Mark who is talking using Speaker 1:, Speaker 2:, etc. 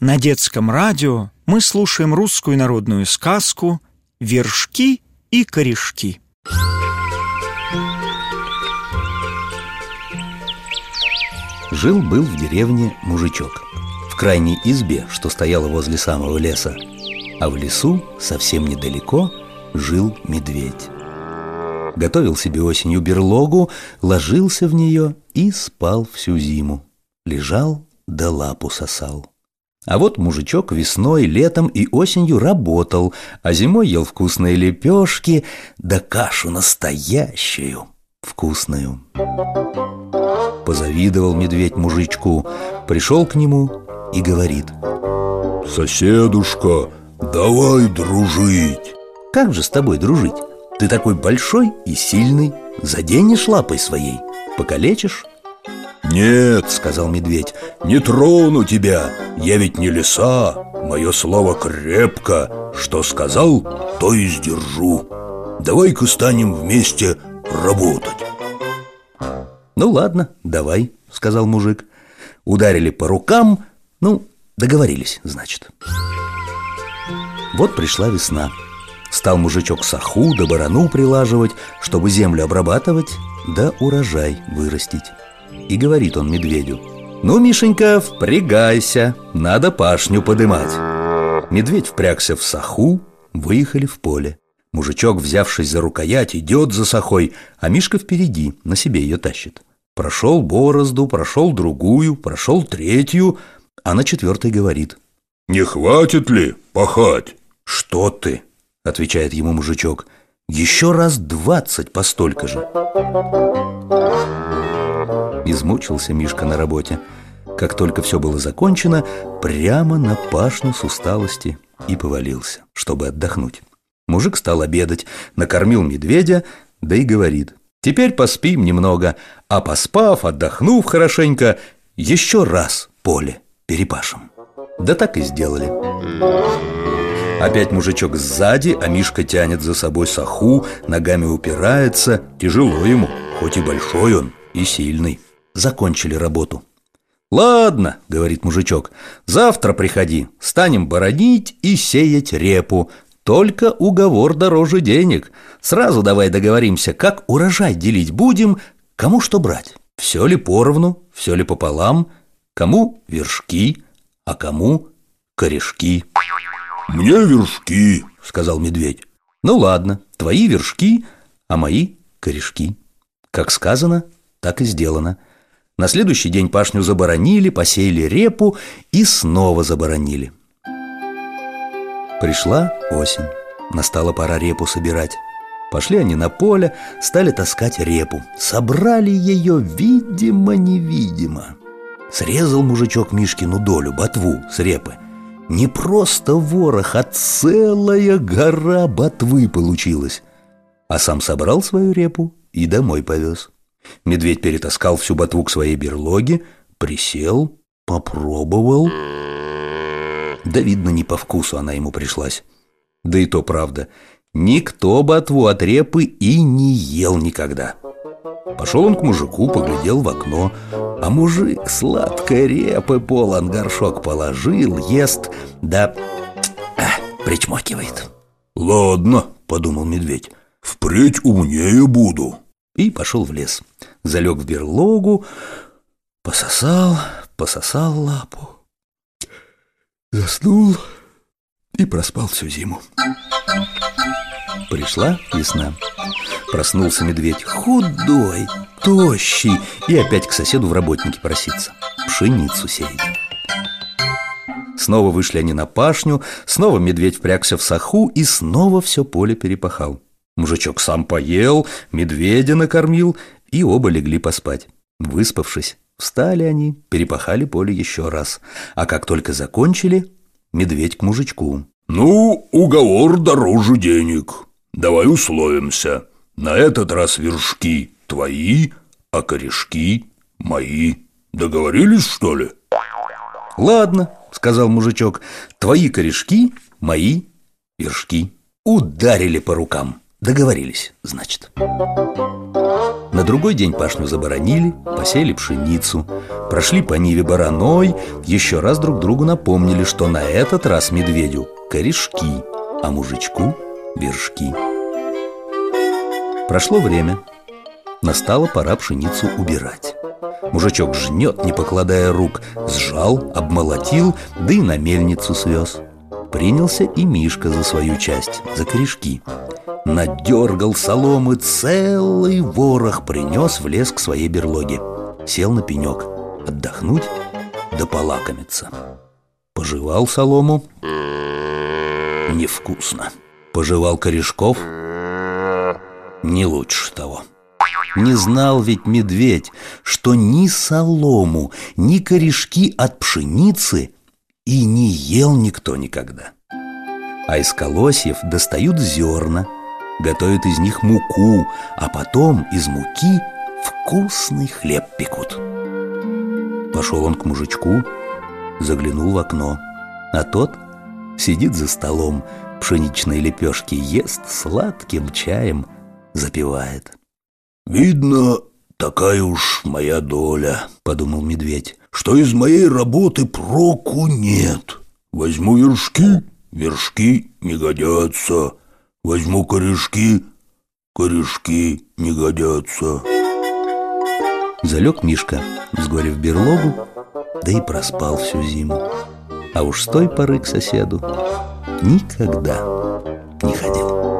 Speaker 1: На детском радио мы слушаем русскую народную сказку «Вершки и корешки».
Speaker 2: Жил-был в деревне мужичок В крайней избе, что стояла возле самого леса. А в лесу, совсем недалеко, жил медведь. Готовил себе осенью берлогу, ложился в нее и спал всю зиму. Лежал да лапу сосал а вот мужичок весной, летом и осенью работал, а зимой ел вкусные лепешки, да кашу настоящую, вкусную. Позавидовал медведь мужичку, пришел к нему и говорит
Speaker 3: «Соседушка, давай дружить!»
Speaker 2: «Как же с тобой дружить? Ты такой большой и сильный, заденешь лапой своей, покалечишь?»
Speaker 3: «Нет», — сказал медведь, — «не трону тебя, я ведь не лиса, мое слово крепко, что сказал, то и сдержу. Давай-ка станем вместе работать».
Speaker 2: «Ну ладно, давай», — сказал мужик. Ударили по рукам, ну, договорились, значит. Вот пришла весна. Стал мужичок саху да барану прилаживать, чтобы землю обрабатывать, да урожай вырастить. И говорит он медведю «Ну, Мишенька, впрягайся, надо пашню подымать» Медведь впрягся в саху, выехали в поле. Мужичок, взявшись за рукоять, идет за сахой, а Мишка впереди, на себе ее тащит. Прошел борозду, прошел другую, прошел третью, а на четвертой говорит
Speaker 3: «Не хватит ли пахать?»
Speaker 2: «Что ты?» — отвечает ему мужичок. «Еще раз двадцать по столько же» Измучился Мишка на работе. Как только все было закончено, прямо на пашню с усталости и повалился, чтобы отдохнуть. Мужик стал обедать, накормил медведя, да и говорит «Теперь поспим немного, а поспав, отдохнув хорошенько, еще раз поле перепашем». Да так и сделали. Опять мужичок сзади, а Мишка тянет за собой саху, ногами упирается. Тяжело ему, хоть и большой он, и сильный закончили работу. «Ладно», — говорит мужичок, — «завтра приходи, станем бородить и сеять репу. Только уговор дороже денег. Сразу давай договоримся, как урожай делить будем, кому что брать. Все ли поровну, все ли пополам, кому вершки, а кому корешки».
Speaker 3: «Мне вершки», —
Speaker 2: сказал медведь. «Ну ладно, твои вершки, а мои корешки». Как сказано, так и сделано — на следующий день пашню заборонили, посеяли репу и снова заборонили. Пришла осень. Настала пора репу собирать. Пошли они на поле, стали таскать репу. Собрали ее видимо-невидимо. Срезал мужичок Мишкину долю, ботву с репы. Не просто ворох, а целая гора ботвы получилась. А сам собрал свою репу и домой повез. Медведь перетаскал всю ботву к своей берлоге, присел, попробовал. Да, видно, не по вкусу она ему пришлась. Да и то правда. Никто ботву от репы и не ел никогда. Пошел он к мужику, поглядел в окно, а мужик сладкой репы полон горшок положил, ест, да а, причмокивает.
Speaker 3: «Ладно», — подумал медведь, — «впредь умнее буду»
Speaker 2: и пошел в лес. Залег в берлогу, пососал, пососал лапу, заснул и проспал всю зиму. Пришла весна. Проснулся медведь худой, тощий и опять к соседу в работнике проситься. Пшеницу сеять. Снова вышли они на пашню, снова медведь впрягся в саху и снова все поле перепахал. Мужичок сам поел, медведя накормил, и оба легли поспать. Выспавшись, встали они, перепахали поле еще раз. А как только закончили, медведь к мужичку.
Speaker 3: «Ну, уговор дороже денег. Давай условимся. На этот раз вершки твои, а корешки мои. Договорились, что ли?»
Speaker 2: «Ладно», — сказал мужичок, — «твои корешки, мои вершки». Ударили по рукам. Договорились, значит. На другой день пашню заборонили, посеяли пшеницу Прошли по Ниве бараной, еще раз друг другу напомнили, что на этот раз медведю корешки, а мужичку вершки. Прошло время, настала пора пшеницу убирать. Мужичок жнет, не покладая рук, сжал, обмолотил, да и на мельницу свез. Принялся и Мишка за свою часть, за корешки Надергал соломы, целый ворох принес в лес к своей берлоге. Сел на пенек, отдохнуть? Да полакомиться. Пожевал солому? Невкусно. Пожевал корешков? Не лучше того. Не знал ведь медведь, что ни солому, ни корешки от пшеницы и не ел никто никогда. А из колосьев достают зерна – готовят из них муку, а потом из муки вкусный хлеб пекут. Пошел он к мужичку, заглянул в окно, а тот сидит за столом, пшеничные лепешки ест сладким чаем, запивает.
Speaker 3: «Видно, такая уж моя доля», — подумал медведь, «что из моей работы проку нет. Возьму вершки, вершки не годятся». Возьму корешки, корешки не годятся.
Speaker 2: Залег Мишка с горя в берлогу, да и проспал всю зиму. А уж с той поры к соседу никогда не ходил.